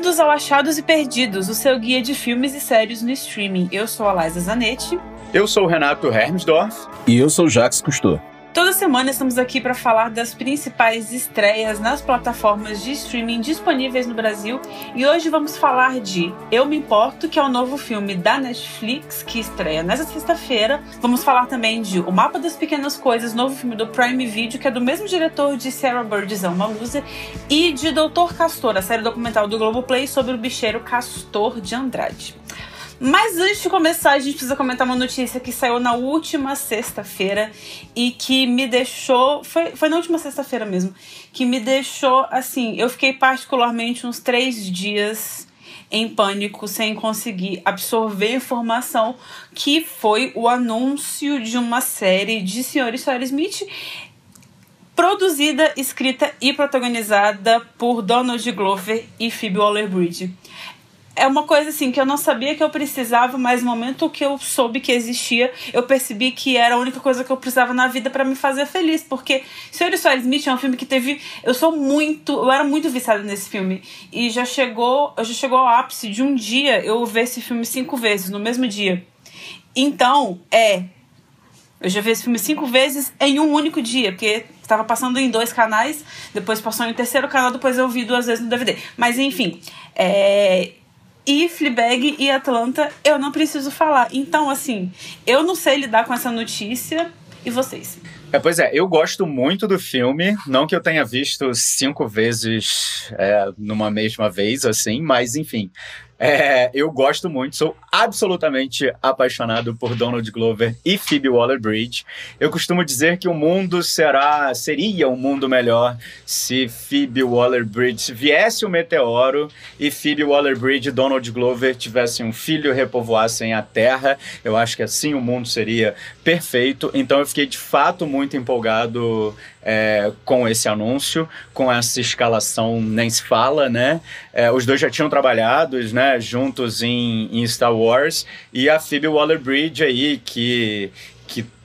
Bem-vindos ao Achados e Perdidos, o seu guia de filmes e séries no streaming. Eu sou a Liza Zanetti. Eu sou o Renato Hermsdorf. E eu sou o Jacques Cousteau. Toda semana estamos aqui para falar das principais estreias nas plataformas de streaming disponíveis no Brasil e hoje vamos falar de Eu Me Importo, que é o novo filme da Netflix que estreia nesta sexta-feira. Vamos falar também de O Mapa das Pequenas Coisas, novo filme do Prime Video, que é do mesmo diretor de Sarah Birds Uma Loser, e de Doutor Castor, a série documental do Globoplay sobre o bicheiro Castor de Andrade. Mas antes de começar, a gente precisa comentar uma notícia que saiu na última sexta-feira e que me deixou. Foi, foi na última sexta-feira mesmo. Que me deixou assim. Eu fiquei particularmente uns três dias em pânico sem conseguir absorver informação que foi o anúncio de uma série de Sr. e Sra. Smith produzida, escrita e protagonizada por Donald Glover e Phoebe Waller-Bridge é uma coisa assim que eu não sabia que eu precisava, mas no momento que eu soube que existia, eu percebi que era a única coisa que eu precisava na vida para me fazer feliz, porque Senhor e Sr. Smith é um filme que teve, eu sou muito, eu era muito viciada nesse filme e já chegou, já chegou ao ápice de um dia eu ver esse filme cinco vezes no mesmo dia. Então, é eu já vi esse filme cinco vezes em um único dia, porque estava passando em dois canais, depois passou em um terceiro canal, depois eu vi duas vezes no DVD. Mas enfim, é, e Fleabag e Atlanta, eu não preciso falar. Então, assim, eu não sei lidar com essa notícia. E vocês? É, pois é, eu gosto muito do filme. Não que eu tenha visto cinco vezes é, numa mesma vez, assim, mas enfim. É, eu gosto muito, sou absolutamente apaixonado por Donald Glover e Phoebe Waller-Bridge. Eu costumo dizer que o mundo será, seria um mundo melhor se Phoebe Waller-Bridge viesse o um meteoro e Phoebe Waller-Bridge e Donald Glover tivessem um filho, repovoassem a Terra. Eu acho que assim o mundo seria perfeito. Então eu fiquei de fato muito empolgado é, com esse anúncio, com essa escalação nem se fala, né? É, os dois já tinham trabalhado, né, juntos em, em Star Wars e a Phoebe Waller-Bridge aí que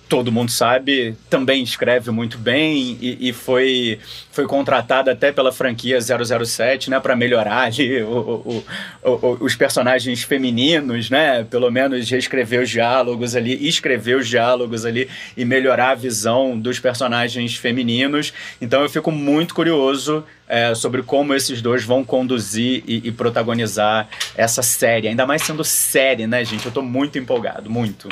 todo mundo sabe, também escreve muito bem e, e, foi, foi contratada até pela franquia 007, né, para melhorar ali o, o, o, os personagens femininos, né, pelo menos reescrever os diálogos ali, escrever os diálogos ali e melhorar a visão dos personagens femininos. Então eu fico muito curioso é, sobre como esses dois vão conduzir e, e, protagonizar essa série, ainda mais sendo série, né, gente? Eu tô muito empolgado, muito.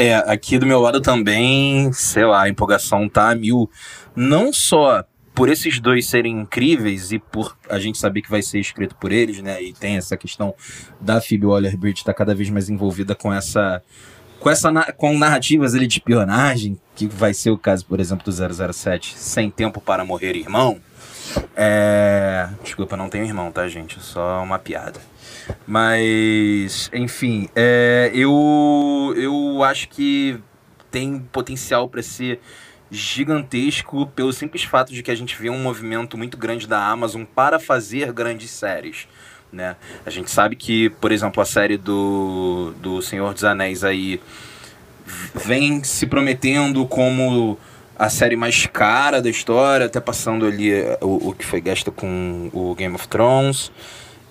É, aqui do meu lado também, sei lá, a empolgação tá a mil. Não só por esses dois serem incríveis e por a gente saber que vai ser escrito por eles, né? E tem essa questão da Phoebe Waller-Bridge estar tá cada vez mais envolvida com essa com essa com narrativas ali de espionagem, que vai ser o caso, por exemplo, do 007, Sem Tempo para Morrer Irmão. É... Desculpa, não tenho irmão, tá, gente? Só uma piada. Mas, enfim, é, eu, eu acho que tem potencial para ser gigantesco pelo simples fato de que a gente vê um movimento muito grande da Amazon para fazer grandes séries. Né? A gente sabe que, por exemplo, a série do, do Senhor dos Anéis aí vem se prometendo como a série mais cara da história, até passando ali o, o que foi gasto com o Game of Thrones.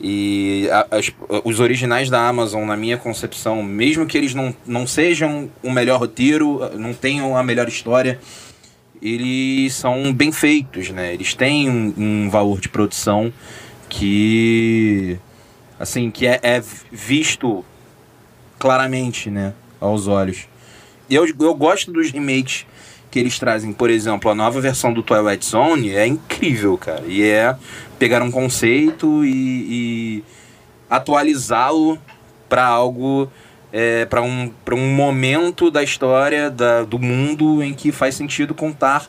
E as, os originais da Amazon, na minha concepção, mesmo que eles não, não sejam o melhor roteiro, não tenham a melhor história, eles são bem feitos, né? Eles têm um, um valor de produção que, assim, que é, é, visto claramente, né? Aos olhos. E eu, eu gosto dos remakes que eles trazem, por exemplo, a nova versão do Twilight Zone é incrível, cara. E é pegar um conceito e, e atualizá-lo para algo, é, para um, um momento da história da, do mundo em que faz sentido contar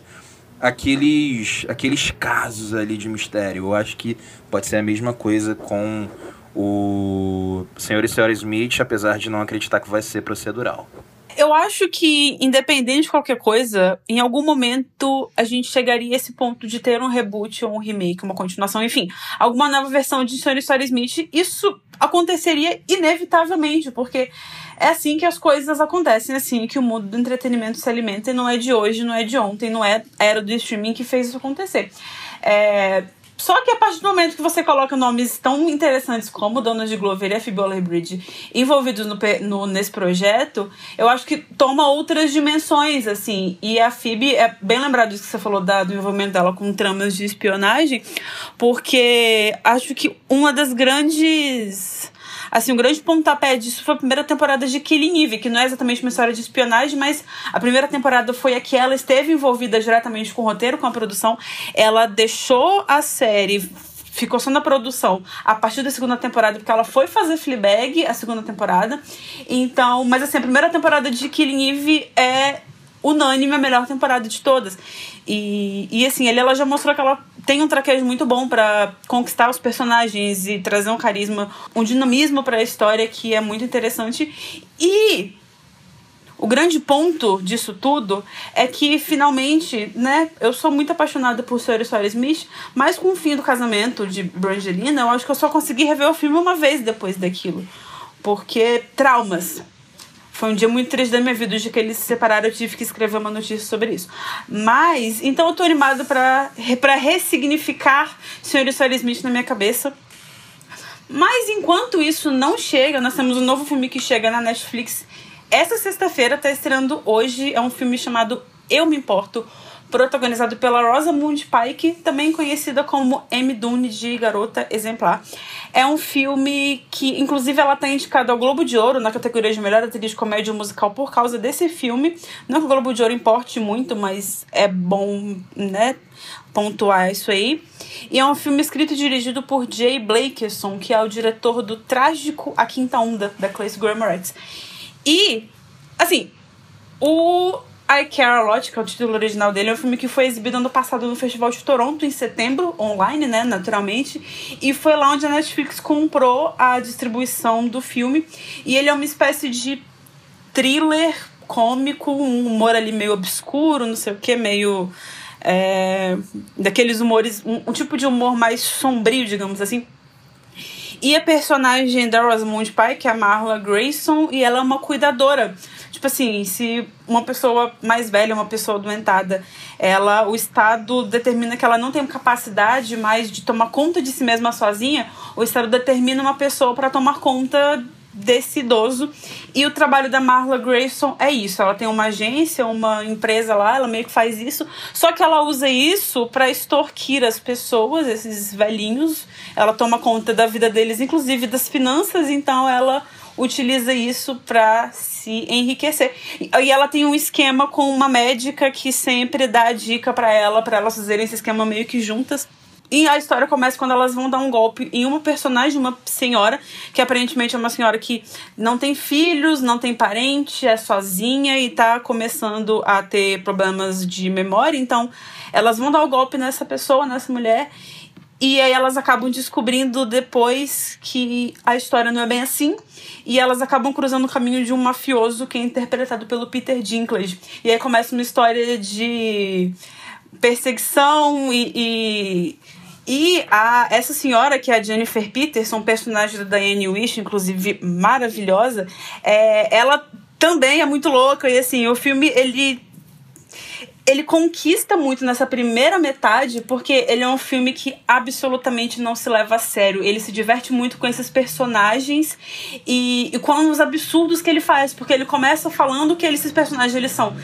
aqueles, aqueles casos ali de mistério. Eu acho que pode ser a mesma coisa com o Senhor e Senhora Smith, apesar de não acreditar que vai ser procedural. Eu acho que, independente de qualquer coisa, em algum momento a gente chegaria a esse ponto de ter um reboot ou um remake, uma continuação, enfim, alguma nova versão de Sr. Story Smith. Isso aconteceria inevitavelmente, porque é assim que as coisas acontecem, é assim que o mundo do entretenimento se alimenta e não é de hoje, não é de ontem, não é a era do streaming que fez isso acontecer. É, Só que a partir do momento que você coloca nomes tão interessantes como Donald Glover e Phoebe Waller-Bridge envolvidos no, no, nesse projeto, eu acho que toma outras dimensões, assim. E a Phoebe, é bem lembrado disso que você falou da, do envolvimento dela com tramas de espionagem, porque acho que uma das grandes Assim, um grande pontapé disso foi a primeira temporada de Killing Eve, que não é exatamente uma história de espionagem, mas a primeira temporada foi a que ela esteve envolvida diretamente com o roteiro, com a produção. Ela deixou a série ficou só na produção a partir da segunda temporada, porque ela foi fazer Fleabag a segunda temporada. Então, mas assim, a primeira temporada de Killing Eve é unânime a melhor temporada de todas. E, e assim, ele, ela já mostrou que ela tem um traquejo muito bom para conquistar os personagens e trazer um carisma, um dinamismo para a história que é muito interessante. E o grande ponto disso tudo é que finalmente, né, eu sou muito apaixonada por Sawyer Sawyer Smith, mas com o fim do casamento de Brangelina, eu acho que eu só consegui rever o filme uma vez depois daquilo. Porque traumas. Foi um dia muito triste da minha vida, de que eles se separaram, eu tive que escrever uma notícia sobre isso. Mas, então eu tô animada pra, pra ressignificar Sr. e Sr. Smith na minha cabeça. Mas enquanto isso não chega, nós temos um novo filme que chega na Netflix. Essa sexta-feira tá estreando hoje, é um filme chamado Eu Me Importo, protagonizado pela Rosamund Pike, também conhecida como M. Dune de Garota Exemplar. É um filme que, inclusive, ela está indicada ao Globo de Ouro na categoria de melhor atriz de comédia musical por causa desse filme. Não que o Globo de Ouro importe muito, mas é bom, né, pontuar isso aí. E é um filme escrito e dirigido por Jay Blakeson, que é o diretor do trágico A Quinta Onda, da Clay Grammar E, assim, o I Care A Lot, que é o título original dele, é um filme que foi exibido ano passado no Festival de Toronto, em setembro, online, né, naturalmente. E foi lá onde a Netflix comprou a distribuição do filme. E ele é uma espécie de thriller cômico, um humor ali meio obscuro, não sei o que, meio. É, daqueles humores. Um, um tipo de humor mais sombrio, digamos assim. E a personagem da Rosamund Pike, é a Marla Grayson, e ela é uma cuidadora. Tipo assim, se uma pessoa mais velha, uma pessoa doentada, ela, o Estado determina que ela não tem capacidade mais de tomar conta de si mesma sozinha, o Estado determina uma pessoa para tomar conta desse idoso. E o trabalho da Marla Grayson é isso. Ela tem uma agência, uma empresa lá, ela meio que faz isso. Só que ela usa isso para extorquir as pessoas, esses velhinhos. Ela toma conta da vida deles, inclusive das finanças. Então ela utiliza isso para se enriquecer. E ela tem um esquema com uma médica que sempre dá dica para ela, para elas fazerem esse esquema meio que juntas. E a história começa quando elas vão dar um golpe em uma personagem, uma senhora, que aparentemente é uma senhora que não tem filhos, não tem parente, é sozinha e tá começando a ter problemas de memória. Então, elas vão dar o um golpe nessa pessoa, nessa mulher. E aí elas acabam descobrindo depois que a história não é bem assim. E elas acabam cruzando o caminho de um mafioso que é interpretado pelo Peter Dinklage. E aí começa uma história de perseguição e, e e a, essa senhora, que é a Jennifer Peterson, personagem da Diane Wish, inclusive maravilhosa, é, ela também é muito louca. E assim, o filme, ele ele conquista muito nessa primeira metade, porque ele é um filme que absolutamente não se leva a sério. Ele se diverte muito com esses personagens e, e com os absurdos que ele faz, porque ele começa falando que esses personagens eles são.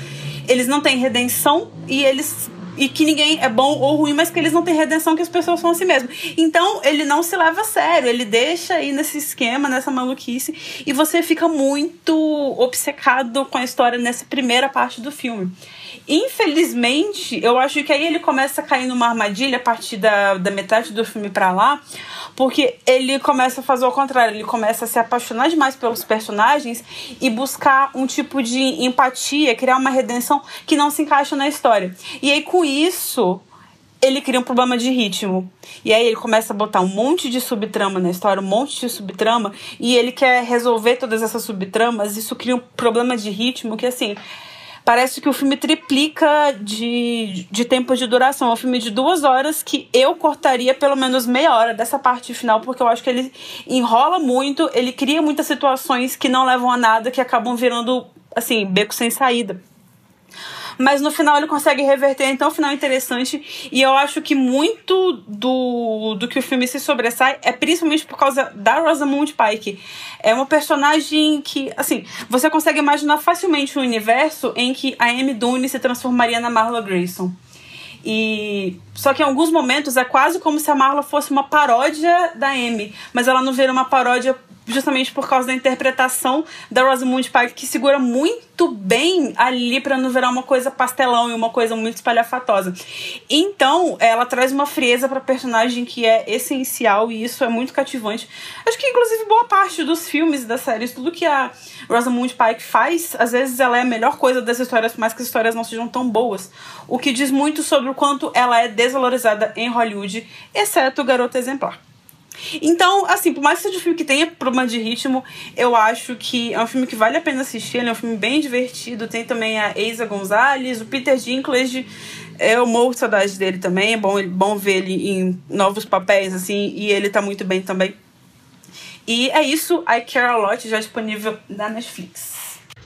Eles não têm redenção e eles e que ninguém é bom ou ruim, mas que eles não têm redenção, que as pessoas são assim mesmo. Então, ele não se leva a sério, ele deixa aí nesse esquema, nessa maluquice, e você fica muito obcecado com a história nessa primeira parte do filme. Infelizmente, eu acho que aí ele começa a cair numa armadilha a partir da, da metade do filme pra lá, porque ele começa a fazer o contrário, ele começa a se apaixonar demais pelos personagens e buscar um tipo de empatia, criar uma redenção que não se encaixa na história. E aí, com isso, ele cria um problema de ritmo. E aí ele começa a botar um monte de subtrama na história, um monte de subtrama, e ele quer resolver todas essas subtramas. Isso cria um problema de ritmo que, assim, parece que o filme triplica de, de tempo de duração. É um filme de duas horas que eu cortaria pelo menos meia hora dessa parte final, porque eu acho que ele enrola muito, ele cria muitas situações que não levam a nada, que acabam virando, assim, beco sem saída. Mas no final ele consegue reverter, então o final é interessante. E eu acho que muito do, do que o filme se sobressai é principalmente por causa da Rosamund Pike. É uma personagem que, assim, você consegue imaginar facilmente um universo em que a Amy Dune se transformaria na Marla Grayson. E só que em alguns momentos é quase como se a Marla fosse uma paródia da Amy, mas ela não vira uma paródia justamente por causa da interpretação da Rosamund Pike, que segura muito bem ali para não virar uma coisa pastelão e uma coisa muito espalhafatosa. Então, ela traz uma frieza para personagem que é essencial e isso é muito cativante. Acho que inclusive boa parte dos filmes e das séries, tudo que a Rosamund Pike faz, às vezes ela é a melhor coisa das histórias, por mais que as histórias não sejam tão boas. O que diz muito sobre o quanto ela é desvalorizada em Hollywood, exceto o Garoto Exemplar. Então, assim, por mais que seja um filme que tenha problema de ritmo, eu acho que é um filme que vale a pena assistir. Ele é um filme bem divertido. Tem também a Eiza Gonzalez, o Peter Dinklage. Eu morro de saudade dele também. É bom, bom ver ele em novos papéis, assim, e ele tá muito bem também. E é isso, I Care A Lot, já disponível na Netflix.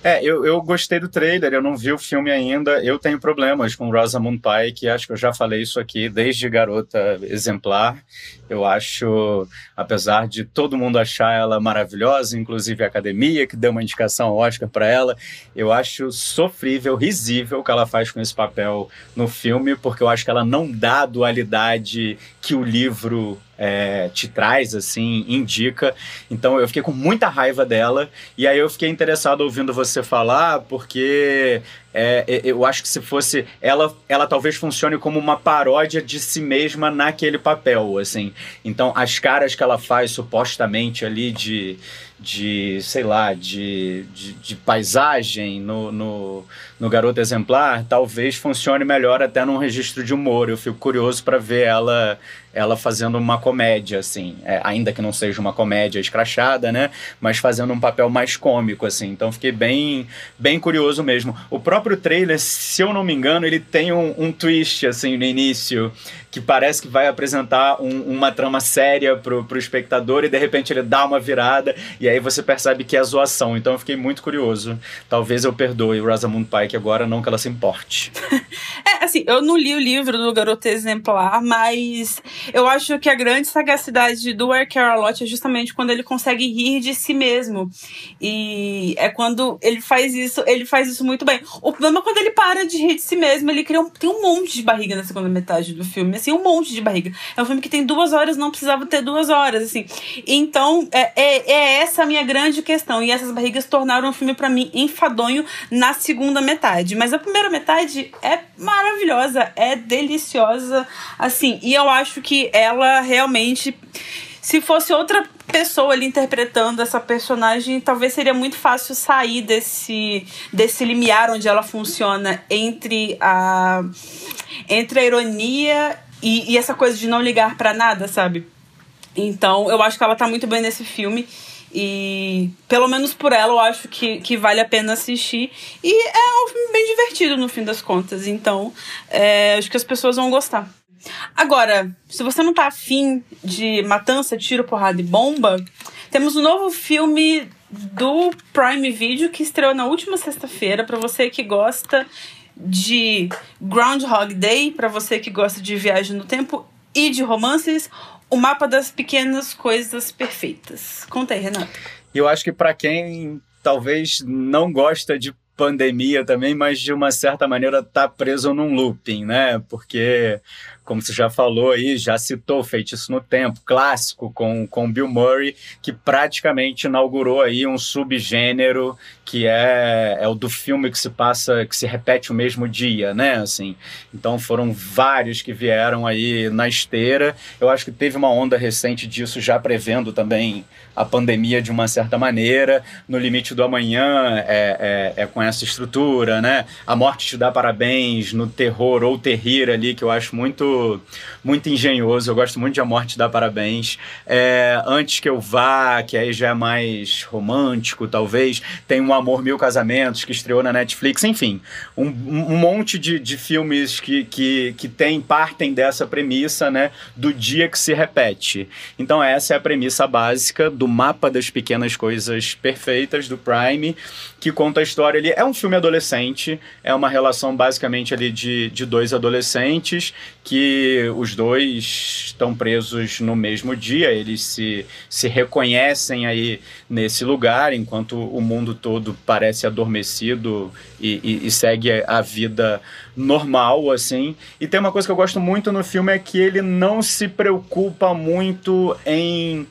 É, eu, eu gostei do trailer, eu não vi o filme ainda. Eu tenho problemas com Rosamund Pike, acho que eu já falei isso aqui desde garota exemplar. Eu acho, apesar de todo mundo achar ela maravilhosa, inclusive a academia, que deu uma indicação ao Oscar para ela, eu acho sofrível, risível o que ela faz com esse papel no filme, porque eu acho que ela não dá a dualidade que o livro é, te traz, assim, indica. Então eu fiquei com muita raiva dela. E aí eu fiquei interessado ouvindo você falar, porque é, eu acho que se fosse ela, ela talvez funcione como uma paródia de si mesma naquele papel, assim. Então as caras que ela faz supostamente ali de de, sei lá, de, de, de, paisagem no, no, no Garoto Exemplar, talvez funcione melhor até num registro de humor. Eu fico curioso para ver ela ela fazendo uma comédia, assim, é, ainda que não seja uma comédia escrachada, né? Mas fazendo um papel mais cômico, assim. Então fiquei bem, bem curioso mesmo. O próprio trailer, se eu não me engano, ele tem um, um twist, assim, no início, que parece que vai apresentar um, uma trama séria pro, pro espectador e de repente ele dá uma virada e aí você percebe que é zoação. Então eu fiquei muito curioso. Talvez eu perdoe Rosamund Pike agora, não que ela se importe. é, assim, eu não li o livro do Garoto Exemplar, mas eu acho que a grande sagacidade do Air Carolot é justamente quando ele consegue rir de si mesmo. E é quando ele faz isso, ele faz isso muito bem. O problema é quando ele para de rir de si mesmo, ele cria um, tem um monte de barriga na segunda metade do filme assim, um monte de barriga. É um filme que tem duas horas, não precisava ter duas horas, assim. Então, é, é, é essa a minha grande questão. E essas barrigas tornaram o filme para mim enfadonho na segunda metade. Mas a primeira metade é maravilhosa, é deliciosa, assim. E eu acho que ela realmente se fosse outra pessoa ali interpretando essa personagem, talvez seria muito fácil sair desse, desse limiar onde ela funciona entre a, entre a ironia e, e essa coisa de não ligar para nada, sabe? Então, eu acho que ela tá muito bem nesse filme. E pelo menos por ela eu acho que, que vale a pena assistir. E é um filme bem divertido no fim das contas. Então, é, acho que as pessoas vão gostar. Agora, se você não tá afim de matança, tiro, porrada e bomba, temos um novo filme do Prime Video que estreou na última sexta-feira. para você que gosta de Groundhog Day, para você que gosta de viagem no tempo e de romances, o mapa das pequenas coisas perfeitas. Conta aí, Renato. Eu acho que para quem talvez não gosta de pandemia também, mas de uma certa maneira tá preso num looping, né? Porque como você já falou aí, já citou Feitiço no Tempo, clássico com, com Bill Murray, que praticamente inaugurou aí um subgênero que é, é o do filme que se passa, que se repete o mesmo dia, né? Assim, então foram vários que vieram aí na esteira. Eu acho que teve uma onda recente disso já prevendo também a pandemia de uma certa maneira. No Limite do Amanhã é, é, é com essa estrutura, né? A Morte Te Dá Parabéns, no Terror ou Terrir ali, que eu acho muito muito, engenhoso. Eu gosto muito de A Morte Dá Parabéns. É, Antes que eu vá, que aí já é mais romântico, talvez. Tem Um Amor Mil Casamentos, que estreou na Netflix. Enfim, um, um monte de, de filmes que, que, que tem, partem dessa premissa, né? Do dia que se repete. Então, essa é a premissa básica do mapa das pequenas coisas perfeitas do Prime, que conta a história ali. É, um filme adolescente, é uma relação basicamente ali de, de dois adolescentes que os dois estão presos no mesmo dia, eles se, se reconhecem aí nesse lugar, enquanto o mundo todo parece adormecido e, e, e segue a vida normal, assim. E tem uma coisa que eu gosto muito no filme é que ele não se preocupa muito em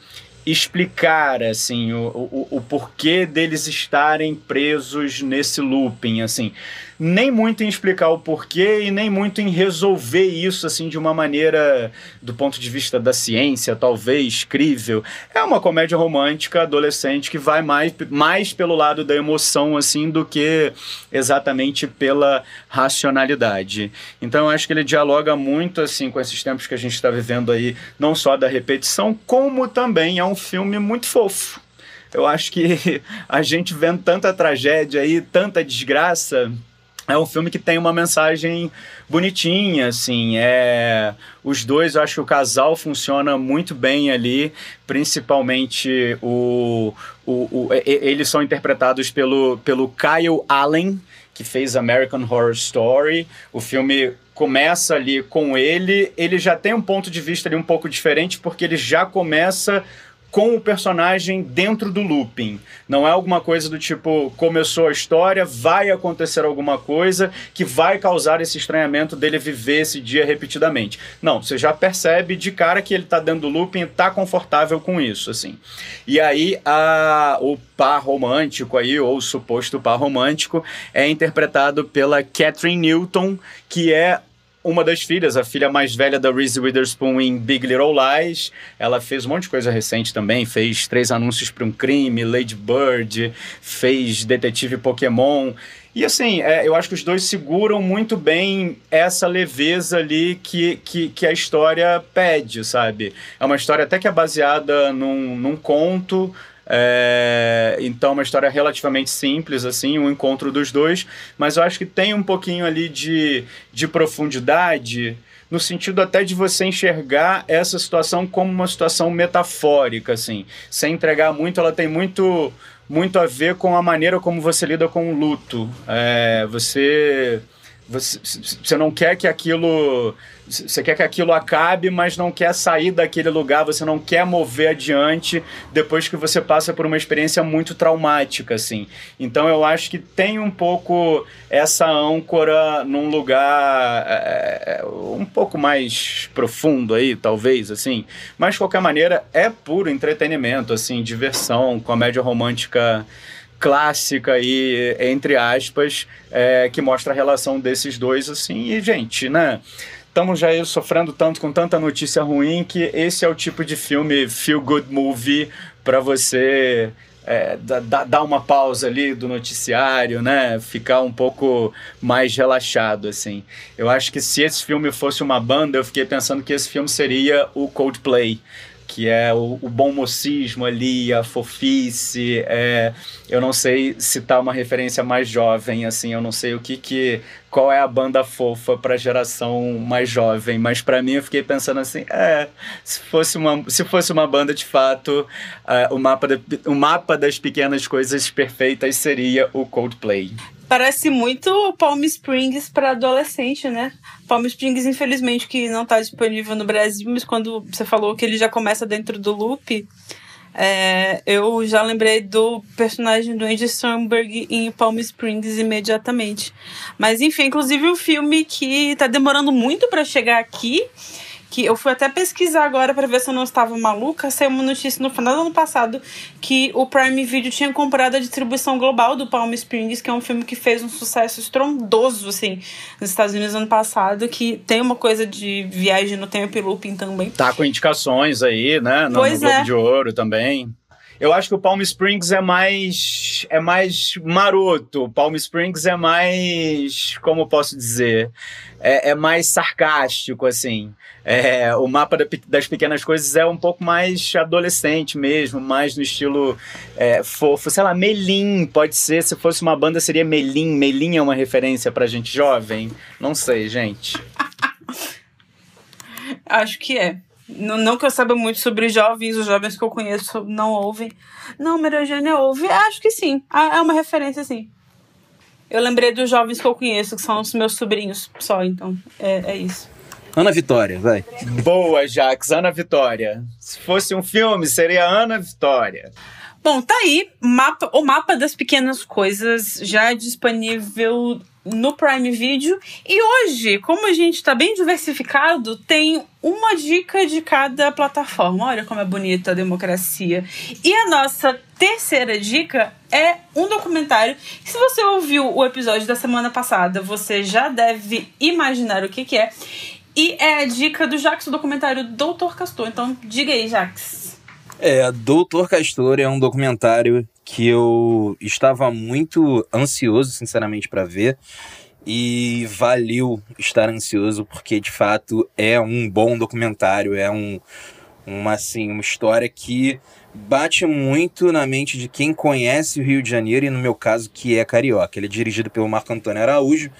explicar assim o, o, o porquê deles estarem presos nesse looping assim nem muito em explicar o porquê e nem muito em resolver isso assim de uma maneira do ponto de vista da ciência, talvez crível. É uma comédia romântica adolescente que vai mais, mais pelo lado da emoção assim do que exatamente pela racionalidade. Então eu acho que ele dialoga muito assim com esses tempos que a gente está vivendo aí, não só da repetição, como também é um filme muito fofo. Eu acho que a gente vendo tanta tragédia aí, tanta desgraça, é um filme que tem uma mensagem bonitinha, assim. É, os dois, eu acho que o casal funciona muito bem ali, principalmente o, o, o eles são interpretados pelo, pelo Kyle Allen, que fez American Horror Story. O filme começa ali com ele, ele já tem um ponto de vista ali um pouco diferente, porque ele já começa com o personagem dentro do looping. Não é alguma coisa do tipo, começou a história, vai acontecer alguma coisa que vai causar esse estranhamento dele viver esse dia repetidamente. Não, você já percebe de cara que ele tá dentro do looping e tá confortável com isso, assim. E aí a, o par romântico aí, ou o suposto par romântico, é interpretado pela Catherine Newton, que é uma das filhas, a filha mais velha da Reese Witherspoon em Big Little Lies. Ela fez um monte de coisa recente também, fez três anúncios para um crime, Lady Bird, fez Detetive Pokémon. E assim, é, eu acho que os dois seguram muito bem essa leveza ali que, que, que, a história pede, sabe? É uma história até que é baseada num, num conto, é, então, uma história relativamente simples, assim, um encontro dos dois, mas eu acho que tem um pouquinho ali de, de profundidade, no sentido até de você enxergar essa situação como uma situação metafórica, assim, sem entregar muito, ela tem muito, muito a ver com a maneira como você lida com o luto. É, você você, você não quer que aquilo. Você quer que aquilo acabe, mas não quer sair daquele lugar, você não quer mover adiante depois que você passa por uma experiência muito traumática, assim. Então eu acho que tem um pouco essa âncora num lugar é, é um pouco mais profundo aí, talvez, assim. Mas de qualquer maneira, é puro entretenimento, assim, diversão, comédia romântica clássica aí, entre aspas, é, que mostra a relação desses dois, assim, e, gente, né? Estamos já sofrendo tanto com tanta notícia ruim que esse é o tipo de filme feel good movie para você é, dar uma pausa ali do noticiário, né? Ficar um pouco mais relaxado, assim. Eu acho que se esse filme fosse uma banda, eu fiquei pensando que esse filme seria o Coldplay que é o, o bom mocismo ali, a fofice. É, eu não sei se tá uma referência mais jovem, assim, eu não sei o que que qual é a banda fofa para geração mais jovem, mas para mim eu fiquei pensando assim, é, se fosse uma, se fosse uma banda de fato, uh, o mapa de, o mapa das pequenas coisas perfeitas seria o Coldplay. Parece muito Palm Springs para adolescente, né? Palm Springs, infelizmente, que não está disponível no Brasil, mas quando você falou que ele já começa dentro do loop, é, eu já lembrei do personagem do Andy Samberg em Palm Springs imediatamente. Mas enfim, inclusive um filme que está demorando muito para chegar aqui que eu fui até pesquisar agora para ver se eu não estava maluca. Saiu uma notícia no final do ano passado que o Prime Video tinha comprado a distribuição global do Palm Springs, que é um filme que fez um sucesso estrondoso, assim, nos Estados Unidos ano passado, que tem uma coisa de viagem no tempo e looping também. Tá com indicações aí, né? No, pois no Globo é. de Ouro também. Eu acho que o Palm Springs é mais é mais maroto. O Palm Springs é mais, como posso dizer, é, é mais sarcástico assim. É, o mapa das pequenas coisas é um pouco mais adolescente mesmo, mais no estilo é, fofo. Sei lá, Melim pode ser. Se fosse uma banda, seria Melim. Melim é uma referência pra gente jovem? Não sei, gente. Acho que é. Não, não que eu saiba muito sobre jovens, os jovens que eu conheço não ouvem. Não, Maria Eugênia ouve. Acho que sim. É uma referência, sim. Eu lembrei dos jovens que eu conheço, que são os meus sobrinhos só, então é, é isso. Ana Vitória, vai. Boa, Jax, Ana Vitória. Se fosse um filme, seria Ana Vitória. Bom, tá aí mapa, o mapa das pequenas coisas já disponível no Prime Video. E hoje, como a gente está bem diversificado, tem uma dica de cada plataforma. Olha como é bonita a democracia. E a nossa terceira dica é um documentário. Se você ouviu o episódio da semana passada, você já deve imaginar o que, que é. E é a dica do Jax, o documentário Doutor Castor. Então, diga aí, Jax. É, Doutor Castor é um documentário que eu estava muito ansioso, sinceramente, para ver. E valeu estar ansioso, porque de fato é um bom documentário, é um, uma, assim, uma história que bate muito na mente de quem conhece o Rio de Janeiro e, no meu caso, que é carioca. Ele é dirigido pelo Marco Antônio Araújo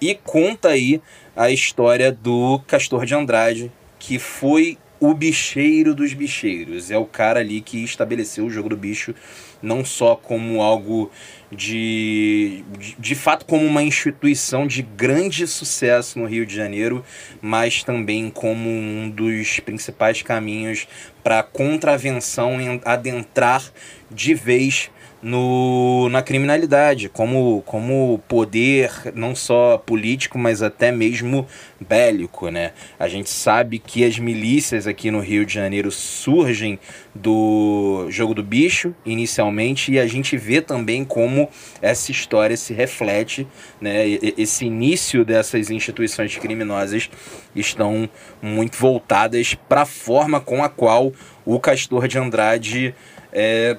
e conta aí a história do Castor de Andrade, que foi o bicheiro dos bicheiros. É o cara ali que estabeleceu o jogo do bicho não só como algo de, de, de fato como uma instituição de grande sucesso no Rio de Janeiro, mas também como um dos principais caminhos para contravenção adentrar de vez no, na criminalidade, como, como poder não só político, mas até mesmo bélico. Né? A gente sabe que as milícias aqui no Rio de Janeiro surgem do jogo do bicho, inicialmente, e a gente vê também como essa história se reflete, né? esse início dessas instituições criminosas estão muito voltadas para a forma com a qual o Castor de Andrade é,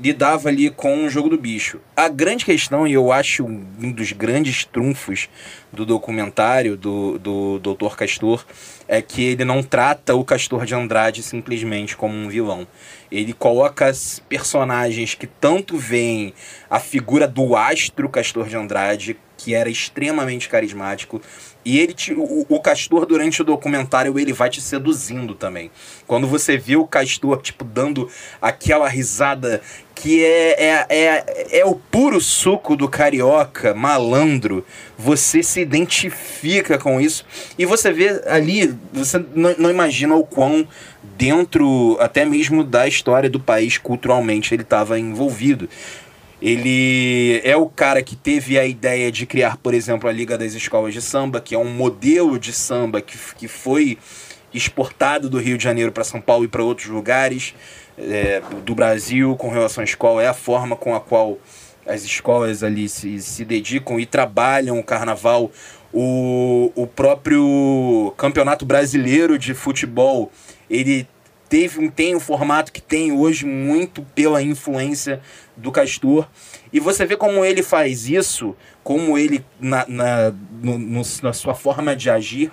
lidava ali com o jogo do bicho. A grande questão, e eu acho um dos grandes trunfos do documentário do, do Dr. Castor, é que ele não trata o Castor de Andrade simplesmente como um vilão. Ele coloca personagens que tanto veem a figura do astro Castor de Andrade, que era extremamente carismático, e ele te, o, o, Castor, durante o documentário, ele vai te seduzindo também. Quando você vê o Castor, tipo, dando aquela risada que é, é, é, é o puro suco do carioca, malandro, você se identifica com isso. E você vê ali, você não, não imagina o quão dentro, até mesmo da história do país, culturalmente, ele estava envolvido. Ele é o cara que teve a ideia de criar, por exemplo, a Liga das Escolas de Samba, que é um modelo de samba que, que foi exportado do Rio de Janeiro para São Paulo e para outros lugares é, do Brasil com relação à escola. É a forma com a qual as escolas ali se, se dedicam e trabalham o carnaval. O, o próprio Campeonato Brasileiro de Futebol, ele teve, tem o formato que tem hoje muito pela influência do Castor. E você vê como ele faz isso, como ele, na, na, no, no, na sua forma de agir,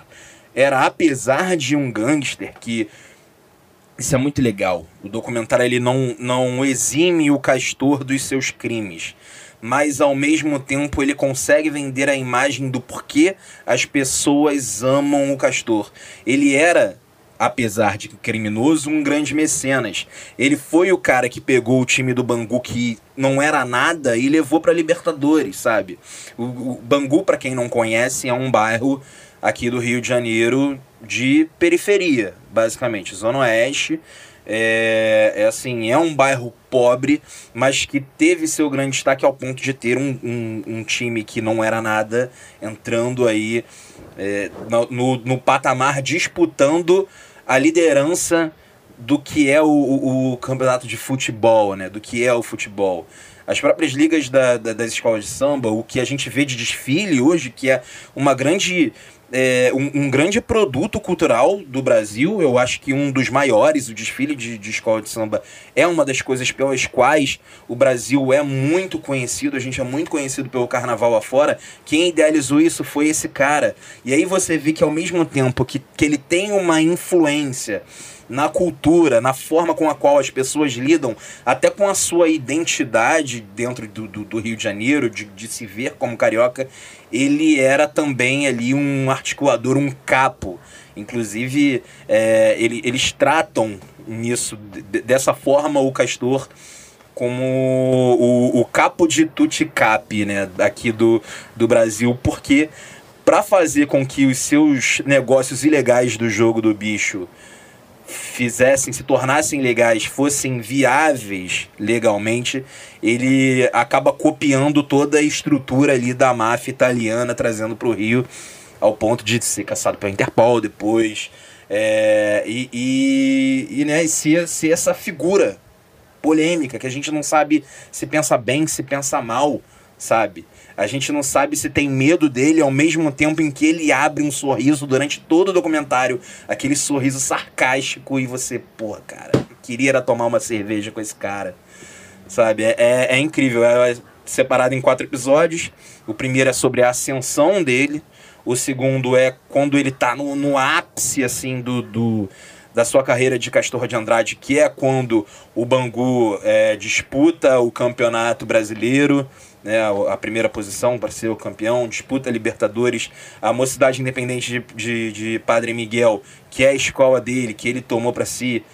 era apesar de um gangster que. Isso é muito legal. O documentário ele não, não exime o Castor dos seus crimes mas ao mesmo tempo ele consegue vender a imagem do porquê as pessoas amam o Castor. Ele era apesar de criminoso, um grande mecenas. Ele foi o cara que pegou o time do Bangu que não era nada e levou para Libertadores, sabe? O, o Bangu, para quem não conhece, é um bairro aqui do Rio de Janeiro de periferia, basicamente, zona oeste. É, é, assim, é um bairro pobre, mas que teve seu grande destaque ao ponto de ter um, um, um time que não era nada entrando aí é, no, no patamar disputando a liderança do que é o, o, o, campeonato de futebol, né? Do que é o futebol. As próprias ligas da, da, das escolas de samba, o que a gente vê de desfile hoje, que é uma grande é, um, um, grande produto cultural do Brasil. Eu acho que um dos maiores, o desfile de, de escola de samba, é uma das coisas pelas quais o Brasil é muito conhecido. A gente é muito conhecido pelo carnaval afora. Quem idealizou isso foi esse cara. E aí você vê que ao mesmo tempo que, que ele tem uma influência na cultura, na forma com a qual as pessoas lidam, até com a sua identidade dentro do, do, do Rio de Janeiro, de, de se ver como carioca, ele era também ali um articulador, um capo. Inclusive, é, ele, eles tratam nisso, dessa forma, o Castor como o, o capo de Tuticap, né, aqui do, do Brasil, porque para fazer com que os seus negócios ilegais do jogo do bicho fizessem, se tornassem legais, fossem viáveis legalmente, ele acaba copiando toda a estrutura ali da máfia italiana, trazendo para o Rio, ao ponto de ser caçado pela Interpol depois. É, e, e, e né, ser, ser essa figura polêmica que a gente não sabe se pensa bem, se pensa mal, sabe? A gente não sabe se tem medo dele ao mesmo tempo em que ele abre um sorriso durante todo o documentário, aquele sorriso sarcástico e você, porra, cara, queria tomar uma cerveja com esse cara, sabe? É, é, é incrível, é separado em quatro episódios. O primeiro é sobre a ascensão dele, o segundo é quando ele tá no, no ápice, assim, do, do da sua carreira de Castor de Andrade, que é quando o Bangu é, disputa o campeonato brasileiro, né, a primeira posição para ser o campeão, disputa Libertadores, a Mocidade Independente de, de, de, Padre Miguel, que é a escola dele, que ele tomou para si,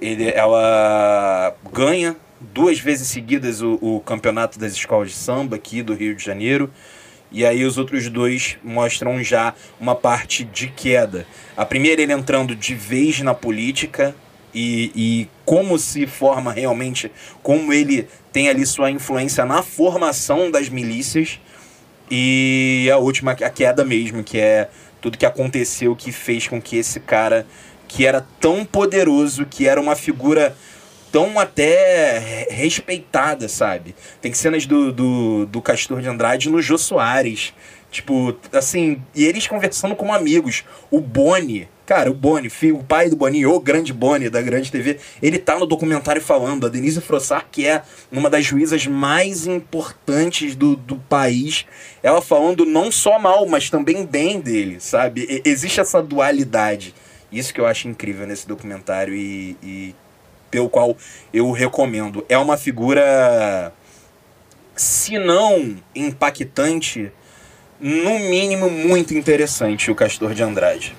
ele, ela ganha duas vezes seguidas o, o campeonato das escolas de samba aqui do Rio de Janeiro. E aí os outros dois mostram já uma parte de queda. A primeira ele entrando de vez na política, e, e como se forma realmente, como ele tem ali sua influência na formação das milícias. E a última, a queda mesmo, que é tudo que aconteceu que fez com que esse cara, que era tão poderoso, que era uma figura tão até respeitada, sabe? Tem cenas do, do, do Castor de Andrade no Jô Soares. Tipo, assim, e eles conversando como amigos. O Boni, Cara, o Boni, filho, o pai do Boninho, o grande Boni da Grande TV, ele tá no documentário falando, a Denise Frossard, que é uma das juízas mais importantes do, do país, ela falando não só mal, mas também bem dele, sabe? E, existe essa dualidade. Isso que eu acho incrível nesse documentário e, e pelo qual eu recomendo. É uma figura, se não impactante, no mínimo muito interessante, o Castor de Andrade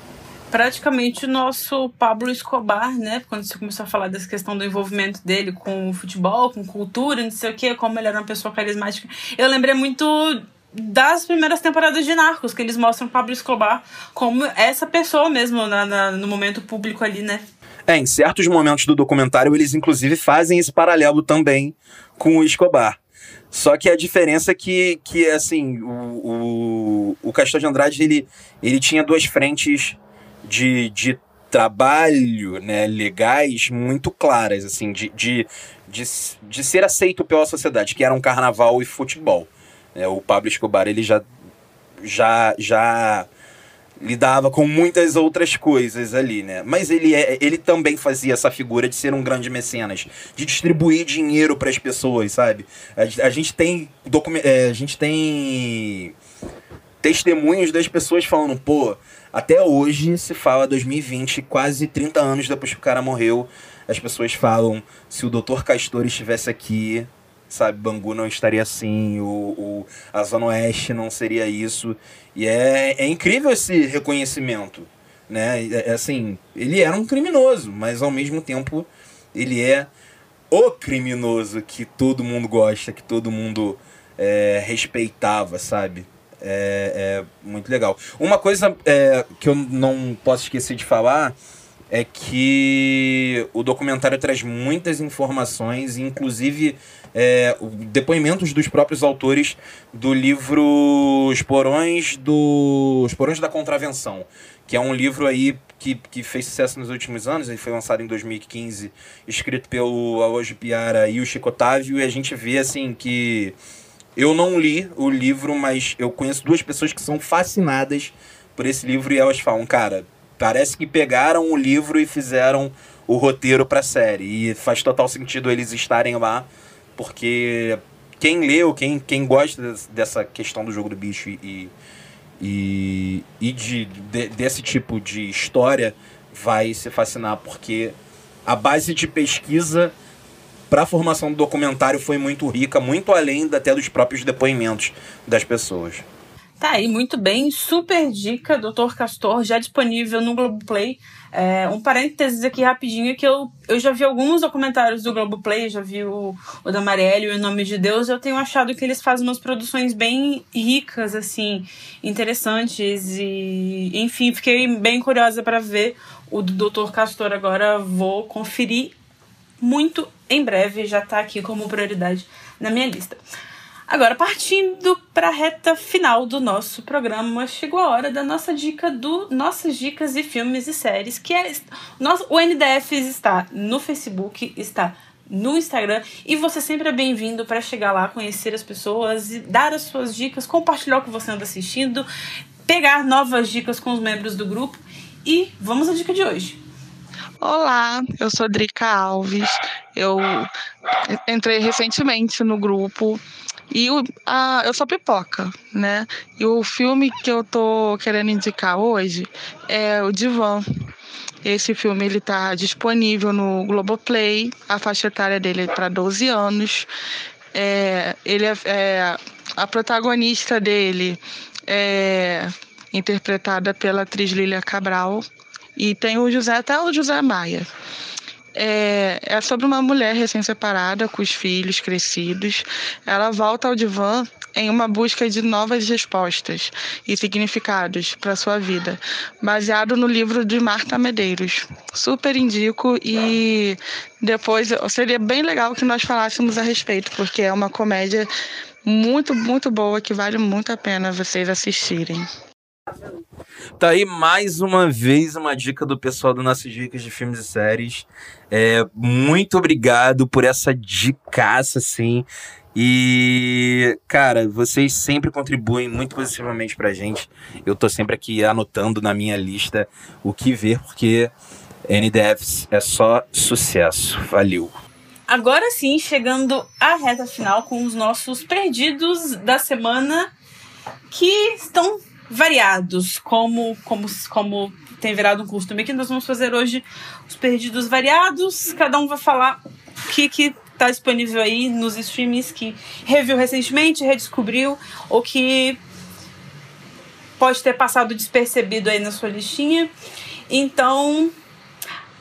praticamente o nosso Pablo Escobar, né? Quando você começou a falar dessa questão do envolvimento dele com o futebol, com cultura, não sei o quê, como ele era uma pessoa carismática. Eu lembrei muito das primeiras temporadas de Narcos, que eles mostram Pablo Escobar como essa pessoa mesmo na, na, no momento público ali, né? É, em certos momentos do documentário, eles inclusive fazem esse paralelo também com o Escobar. Só que a diferença é que, que assim, o, o, o Castor de Andrade, ele, ele tinha duas frentes de, de trabalho né, legais muito claras, assim, de, de, de, de ser aceito pela sociedade, que era um carnaval e futebol. É, o Pablo Escobar ele já, já, já lidava com muitas outras coisas ali, né? Mas ele, é, ele também fazia essa figura de ser um grande mecenas, de distribuir dinheiro para as pessoas, sabe? A, a gente tem é, a gente tem testemunhos das pessoas falando, pô, até hoje se fala 2020, quase 30 anos depois que o cara morreu, as pessoas falam, se o Dr. Castor estivesse aqui, sabe, Bangu não estaria assim, o, o, a Zona Oeste não seria isso. E é, é incrível esse reconhecimento, né? É, é, assim, ele era um criminoso, mas ao mesmo tempo ele é o criminoso que todo mundo gosta, que todo mundo é, respeitava, sabe? É, é muito legal. Uma coisa é, que eu não posso esquecer de falar é que o documentário traz muitas informações, inclusive é, depoimentos dos próprios autores do livro Os Porões, do, Os Porões da Contravenção, que é um livro aí que, que fez sucesso nos últimos anos, ele foi lançado em 2015, escrito pelo Alojo Piara e o Chico Otávio, e a gente vê assim que eu não li o livro, mas eu conheço duas pessoas que são fascinadas por esse livro e elas falam, cara, parece que pegaram o livro e fizeram o roteiro para a série. E faz total sentido eles estarem lá, porque quem leu, quem, quem gosta dessa questão do jogo do bicho e, e, e de, de, desse tipo de história vai se fascinar, porque a base de pesquisa para a formação do documentário foi muito rica, muito além até dos próprios depoimentos das pessoas. Tá aí, muito bem. Super dica, Doutor Castor, já disponível no Globoplay. É, um parênteses aqui rapidinho, que eu, eu já vi alguns documentários do Globoplay, já vi o, o da Marielle, o Em Nome de Deus, eu tenho achado que eles fazem umas produções bem ricas, assim, interessantes, e enfim, fiquei bem curiosa para ver o do Dr. Castor agora, vou conferir muito em breve, já tá aqui como prioridade na minha lista. Agora, partindo para a reta final do nosso programa, chegou a hora da nossa dica do nossas dicas de filmes e séries, que é nosso, o NDF está no Facebook, está no Instagram e você sempre é bem-vindo para chegar lá, conhecer as pessoas, dar as suas dicas, compartilhar o que você anda assistindo, pegar novas dicas com os membros do grupo e vamos à dica de hoje. Olá, eu sou Drica Alves. Eu entrei recentemente no grupo e o, a, eu sou pipoca, né? E o filme que eu tô querendo indicar hoje é o Divan. Esse filme ele tá disponível no Globoplay. A faixa etária dele é para 12 anos. É, ele é, é, a protagonista dele é interpretada pela atriz Lília Cabral e tem o José até o José Maia. É, é sobre uma mulher recém-separada, com os filhos crescidos. Ela volta ao divã em uma busca de novas respostas e significados para sua vida, baseado no livro de Marta Medeiros. Super indico e depois seria bem legal que nós falássemos a respeito, porque é uma comédia muito, muito boa que vale muito a pena vocês assistirem. Tá aí mais uma vez uma dica do pessoal do Nossas Dicas de Filmes e Séries. É, muito obrigado por essa dicaça, assim. E, cara, vocês sempre contribuem muito positivamente pra gente. Eu tô sempre aqui anotando na minha lista o que ver, porque NDFs é só sucesso. Valeu! Agora sim, chegando à reta final com os nossos perdidos da semana que estão variados, como, como, como tem virado um costume aqui. Nós vamos fazer hoje os perdidos variados. Cada um vai falar o que, que tá disponível aí nos streamings que reviu recentemente, redescobriu, ou que pode ter passado despercebido aí na sua listinha. Então,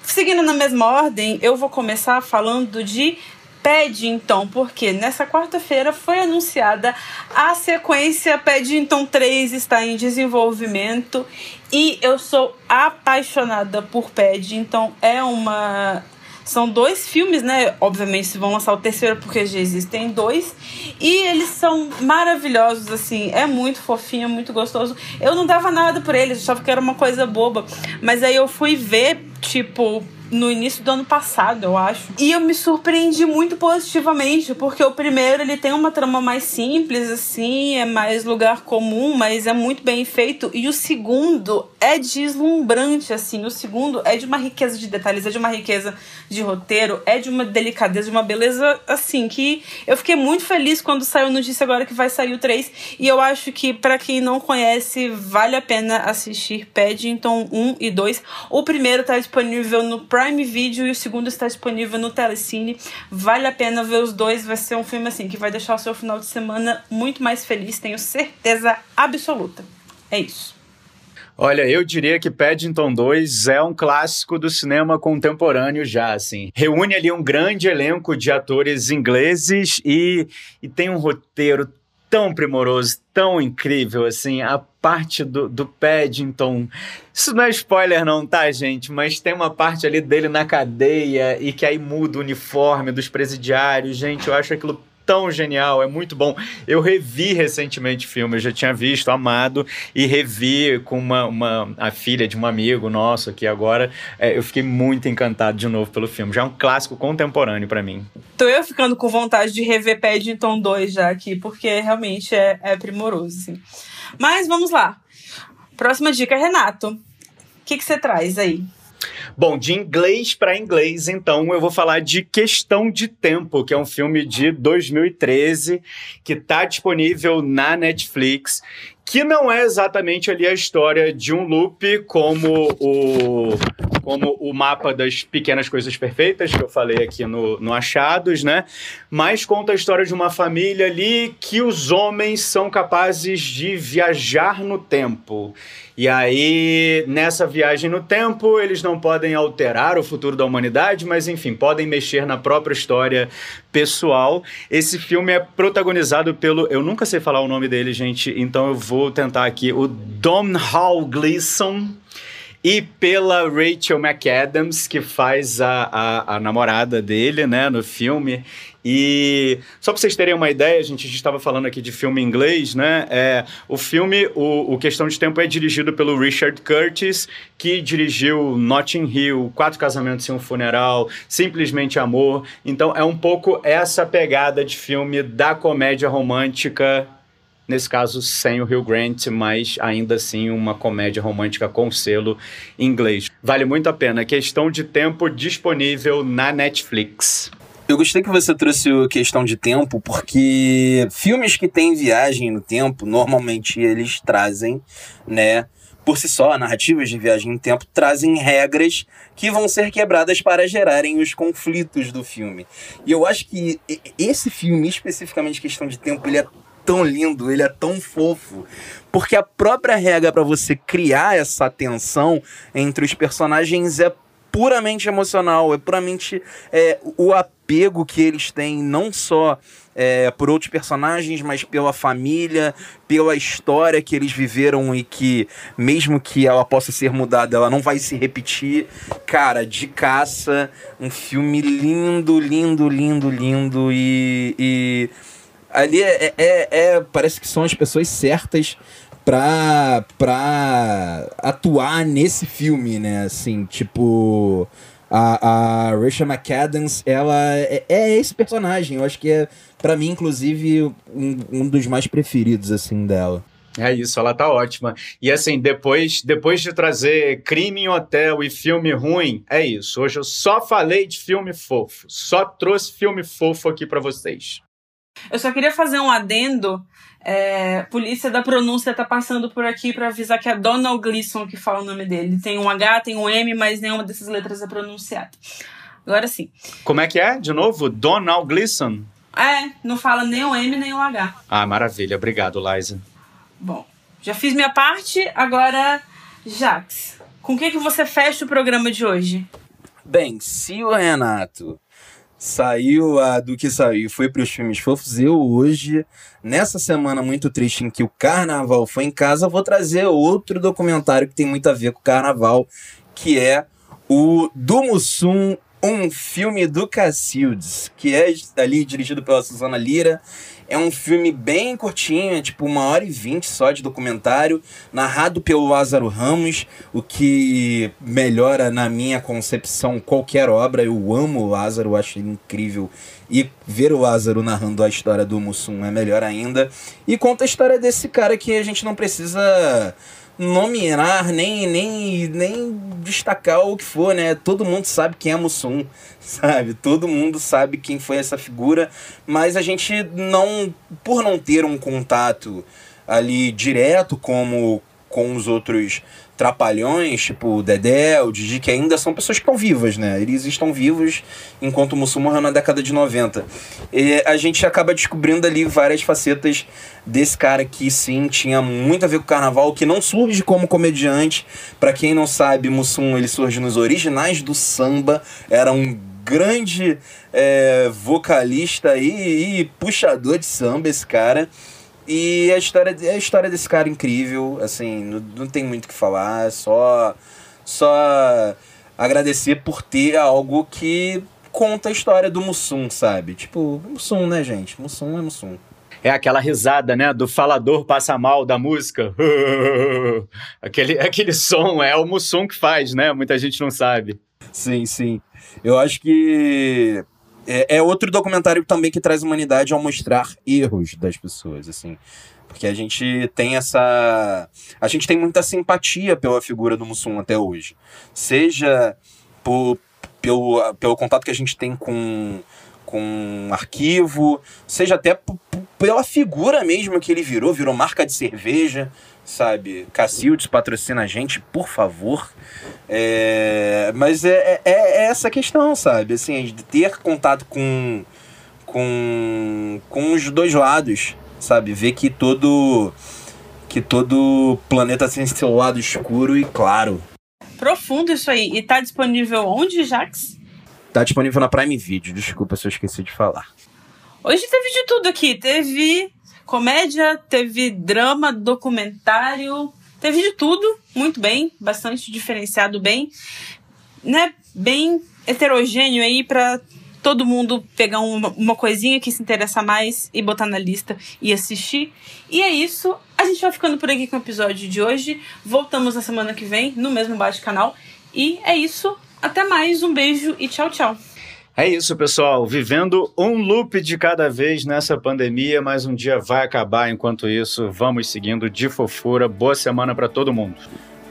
seguindo na mesma ordem, eu vou começar falando de Paddington, porque nessa quarta-feira foi anunciada a sequência Paddington 3 está em desenvolvimento e eu sou apaixonada por Paddington. É uma são dois filmes, né? Obviamente se vão lançar o terceiro porque já existem dois. E eles são maravilhosos, assim. É muito fofinho, muito gostoso. Eu não dava nada por eles, achava que era uma coisa boba. Mas aí eu fui ver, tipo, no início do ano passado, eu acho. E eu me surpreendi muito positivamente, porque o primeiro ele tem uma trama mais simples, assim, é mais lugar comum, mas é muito bem feito. E o segundo é deslumbrante, assim. O segundo é de uma riqueza de detalhes, é de uma riqueza de roteiro, é de uma delicadeza, de uma beleza, assim, que eu fiquei muito feliz quando saiu notícia agora que vai sair o 3. E eu acho que, para quem não conhece, vale a pena assistir Paddington 1 e 2. O primeiro tá disponível no Prime Video e o segundo está disponível no Telecine. Vale a pena ver os dois. Vai ser um filme assim que vai deixar o seu final de semana muito mais feliz, tenho certeza absoluta. É isso. Olha, eu diria que Paddington 2 é um clássico do cinema contemporâneo já, assim. Reúne ali um grande elenco de atores ingleses e, e tem um roteiro tão primoroso, tão incrível, assim, a parte do, do Paddington. Isso não é spoiler, não, tá, gente? Mas tem uma parte ali dele na cadeia e que aí muda o uniforme dos presidiários. Gente, eu acho aquilo tão genial, é muito bom. Eu revi recentemente o filme, eu já tinha visto, amado, e revi com uma, uma a filha de um amigo nosso aqui agora. É, eu fiquei muito encantado de novo pelo filme. Já é um clássico contemporâneo para mim. Tô eu ficando com vontade de rever Paddington 2 já aqui, porque realmente é, é primoroso, assim. Mas vamos lá. Próxima dica, Renato. O que você traz aí? Bom, de inglês para inglês, então, eu vou falar de Questão de Tempo, que é um filme de 2013 que está disponível na Netflix, que não é exatamente ali a história de um loop como o como o mapa das pequenas coisas perfeitas, que eu falei aqui no, no Achados, né? Mas conta a história de uma família ali que os homens são capazes de viajar no tempo. E aí, nessa viagem no tempo, eles não podem alterar o futuro da humanidade, mas enfim, podem mexer na própria história pessoal. Esse filme é protagonizado pelo. Eu nunca sei falar o nome dele, gente, então eu vou tentar aqui. O Domhnall Gleeson e pela Rachel McAdams, que faz a, a, a, namorada dele, né, no filme. E só para vocês terem uma ideia, a gente estava falando aqui de filme inglês, né? É, o filme, o, o Questão de Tempo, é dirigido pelo Richard Curtis, que dirigiu Notting Hill, Quatro Casamentos e um Funeral, Simplesmente Amor. Então é um pouco essa pegada de filme da comédia romântica nesse caso sem o Hugh Grant, mas ainda assim uma comédia romântica com selo inglês. Vale muito a pena. Questão de tempo disponível na Netflix. Eu gostei que você trouxe a questão de tempo, porque filmes que têm viagem no tempo, normalmente eles trazem, né, por si só, narrativas de viagem no tempo trazem regras que vão ser quebradas para gerarem os conflitos do filme. E eu acho que esse filme, especificamente questão de tempo, ele é tão lindo, ele é tão fofo, porque a própria regra para você criar essa tensão entre os personagens é puramente emocional, é puramente é, o apego que eles têm, não só é, por outros personagens, mas pela família, pela história que eles viveram e que, mesmo que ela possa ser mudada, ela não vai se repetir. Cara, de caça, um filme lindo, lindo, lindo, lindo e. e ali é, é, é, parece que são as pessoas certas pra, pra atuar nesse filme, né? Assim, tipo. A, a Rachel McAdams, ela é, é, esse personagem. Eu acho que é, para mim, inclusive, um, um dos mais preferidos, assim, dela. É isso, ela tá ótima. E assim, depois, depois de trazer crime em hotel e filme ruim, é isso. Hoje eu só falei de filme fofo. Só trouxe filme fofo aqui para vocês. Eu só queria fazer um adendo. É, polícia da pronúncia tá passando por aqui para avisar que é Donald Gleason que fala o nome dele. Tem um H, tem um M, mas nenhuma dessas letras é pronunciada. Agora sim. Como é que é? De novo? Donald Gleason? É, não fala nem o M nem o H. Ah, maravilha. Obrigado, Liza. Bom, já fiz minha parte, agora, Jax, com o que, que você fecha o programa de hoje? Bem, se o Renato saiu a do que saiu foi para os filmes fofos. Eu hoje, nessa semana muito triste em que o carnaval foi em casa, vou trazer outro documentário que tem muito a ver com o carnaval, que é o Do Mussum, um filme do Cacildes, que é ali dirigido pela Susana Lira é um filme bem curtinho, é tipo uma hora e vinte só de documentário, narrado pelo Lázaro Ramos, o que melhora na minha concepção qualquer obra. Eu amo o Lázaro, acho ele incrível. E ver o Lázaro narrando a história do Mussum é melhor ainda. E conta a história desse cara que a gente não precisa nominar, nem, nem, nem destacar o que for, né? Todo mundo sabe quem é Mussum, sabe? Todo mundo sabe quem foi essa figura, mas a gente não, por não ter um contato ali direto como com os outros trapalhões, tipo o Dedé, o Didi, que ainda são pessoas que estão vivas, né? Eles estão vivos enquanto o Mussum morreu na década de 90. E a gente acaba descobrindo ali várias facetas desse cara que sim tinha muito a ver com o carnaval, que não surge como comediante. Para quem não sabe, Mussum ele surge nos originais do samba, era um grande é, vocalista e, e puxador de samba esse cara. E a história, a história desse cara é incrível, assim, não, não tem muito o que falar, só, só agradecer por ter algo que conta a história do Mussum, sabe? Tipo, Mussum, né, gente? Mussum é Mussum. É aquela risada, né, do falador passa mal da música. aquele, aquele som, é o Mussum que faz, né? Muita gente não sabe. Sim, sim. Eu acho que é, é, outro documentário também que traz humanidade ao mostrar erros das pessoas, assim. Porque a gente tem essa. A gente tem muita simpatia pela figura do Mussum até hoje. Seja por, pelo, pelo contato que a gente tem com, com um arquivo, seja até pela figura mesmo que ele virou, virou marca de cerveja, sabe? Cacildes patrocina a gente, por favor. É, mas é, é, é, essa questão, sabe? Assim, de ter contato com, com, com os dois lados, sabe? Ver que todo que todo planeta tem seu lado escuro e claro. Profundo isso aí. E tá disponível onde, Jax? Tá disponível na Prime Video. Desculpa se eu esqueci de falar. Hoje teve de tudo aqui. Teve comédia, teve drama, documentário, teve de tudo, muito bem, bastante diferenciado, bem, né, bem heterogêneo aí para todo mundo pegar uma, uma coisinha que se interessa mais e botar na lista e assistir. E é isso. A gente vai ficando por aqui com o episódio de hoje. Voltamos na semana que vem, no mesmo bate-canal. E é isso. Até mais. Um beijo e tchau, tchau. É isso, pessoal. Vivendo um loop de cada vez nessa pandemia, mas um dia vai acabar. Enquanto isso, vamos seguindo de fofura. Boa semana para todo mundo.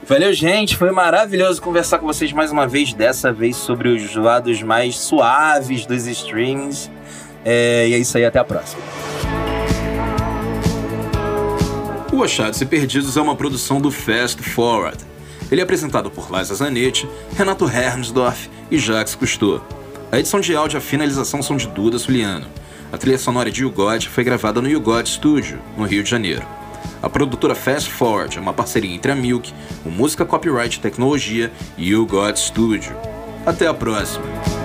Valeu, gente. Foi maravilhoso conversar com vocês mais uma vez, dessa vez sobre os lados mais suaves dos streams. É, e é isso aí, até a próxima. O Achados e Perdidos é uma produção do Fast Forward. Ele é apresentado por Liza Zanetti, Renato Hernsdorf e Jacques Cousteau. A edição de áudio e a finalização são de Duda Suliano. A trilha sonora de YouGod foi gravada no YouGod Studio, no Rio de Janeiro. A produtora Fast Forward é uma parceria entre a Milk, o Música Copyright Tecnologia e o God Studio. Até a próxima!